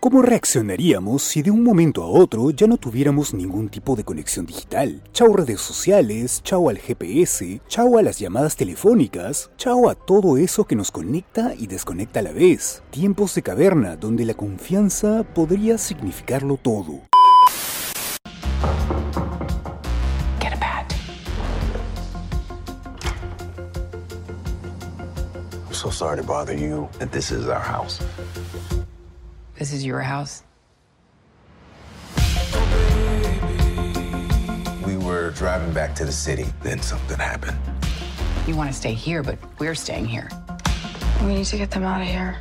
¿Cómo reaccionaríamos si de un momento a otro ya no tuviéramos ningún tipo de conexión digital? Chao redes sociales, chao al GPS, chao a las llamadas telefónicas, chao a todo eso que nos conecta y desconecta a la vez. Tiempos de caverna donde la confianza podría significarlo todo. I'm so sorry to bother you, but this is our house. This is your house. We were driving back to the city, then something happened. You want to stay here, but we're staying here. We need to get them out of here.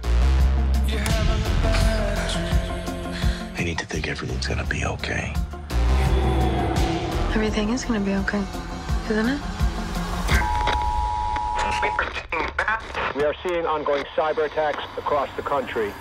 They need to think everything's gonna be okay. Everything is gonna be okay, isn't it? We are seeing ongoing cyber attacks across the country.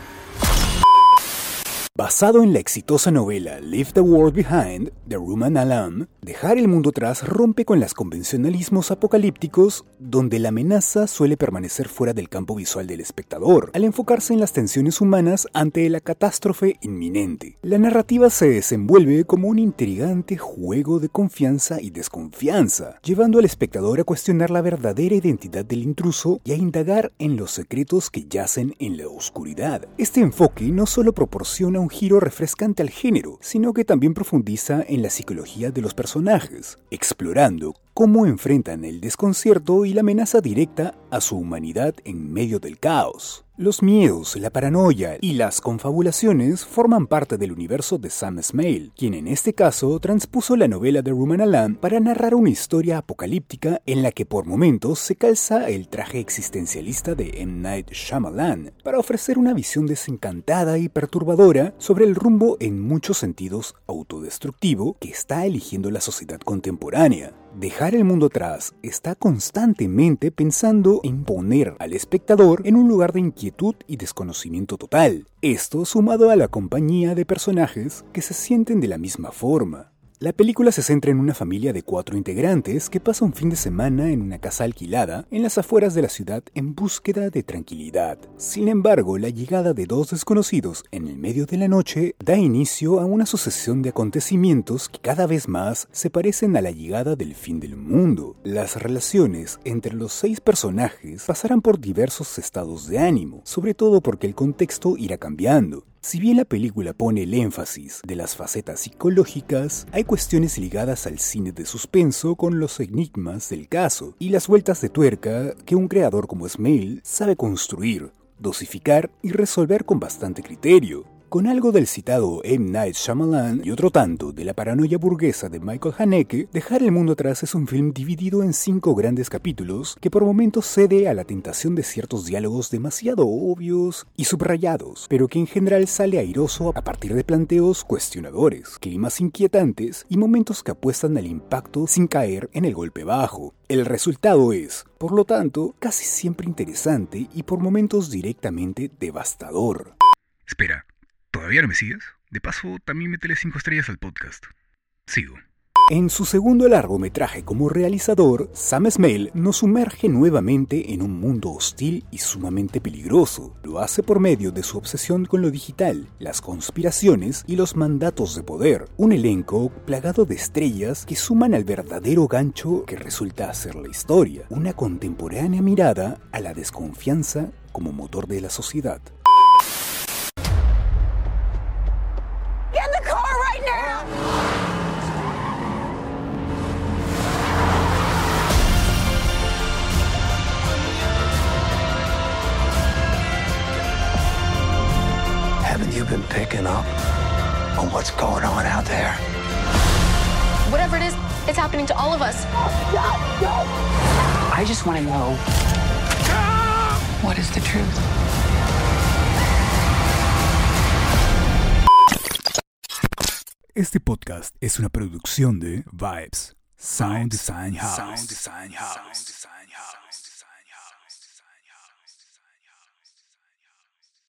Basado en la exitosa novela Leave the World Behind de Ruman Alam, Dejar el mundo atrás rompe con los convencionalismos apocalípticos donde la amenaza suele permanecer fuera del campo visual del espectador, al enfocarse en las tensiones humanas ante la catástrofe inminente. La narrativa se desenvuelve como un intrigante juego de confianza y desconfianza, llevando al espectador a cuestionar la verdadera identidad del intruso y a indagar en los secretos que yacen en la oscuridad. Este enfoque no solo proporciona giro refrescante al género, sino que también profundiza en la psicología de los personajes, explorando cómo enfrentan el desconcierto y la amenaza directa a su humanidad en medio del caos. Los miedos, la paranoia y las confabulaciones forman parte del universo de Sam Smale, quien en este caso transpuso la novela de Ruman Alam para narrar una historia apocalíptica en la que por momentos se calza el traje existencialista de M. Night Shyamalan para ofrecer una visión desencantada y perturbadora sobre el rumbo en muchos sentidos autodestructivo que está eligiendo la sociedad contemporánea. Dejar el mundo atrás está constantemente pensando en poner al espectador en un lugar de inquietud y desconocimiento total. Esto sumado a la compañía de personajes que se sienten de la misma forma. La película se centra en una familia de cuatro integrantes que pasa un fin de semana en una casa alquilada en las afueras de la ciudad en búsqueda de tranquilidad. Sin embargo, la llegada de dos desconocidos en el medio de la noche da inicio a una sucesión de acontecimientos que cada vez más se parecen a la llegada del fin del mundo. Las relaciones entre los seis personajes pasarán por diversos estados de ánimo, sobre todo porque el contexto irá cambiando. Si bien la película pone el énfasis de las facetas psicológicas, hay cuestiones ligadas al cine de suspenso con los enigmas del caso y las vueltas de tuerca que un creador como Smale sabe construir, dosificar y resolver con bastante criterio. Con algo del citado M. Night Shyamalan y otro tanto de la paranoia burguesa de Michael Haneke, Dejar el mundo atrás es un film dividido en cinco grandes capítulos que por momentos cede a la tentación de ciertos diálogos demasiado obvios y subrayados, pero que en general sale airoso a partir de planteos cuestionadores, climas inquietantes y momentos que apuestan al impacto sin caer en el golpe bajo. El resultado es, por lo tanto, casi siempre interesante y por momentos directamente devastador. Espera, ¿todavía me sigues? De paso, también métele 5 estrellas al podcast. Sigo. En su segundo largometraje como realizador, Sam Smale nos sumerge nuevamente en un mundo hostil y sumamente peligroso. Lo hace por medio de su obsesión con lo digital, las conspiraciones y los mandatos de poder. Un elenco plagado de estrellas que suman al verdadero gancho que resulta ser la historia. Una contemporánea mirada a la desconfianza como motor de la sociedad. Picking up on what's going on out there? Whatever it is, it's happening to all of us. I just want to know what is the truth? Este podcast es una producción de Vibes, Sound Design House.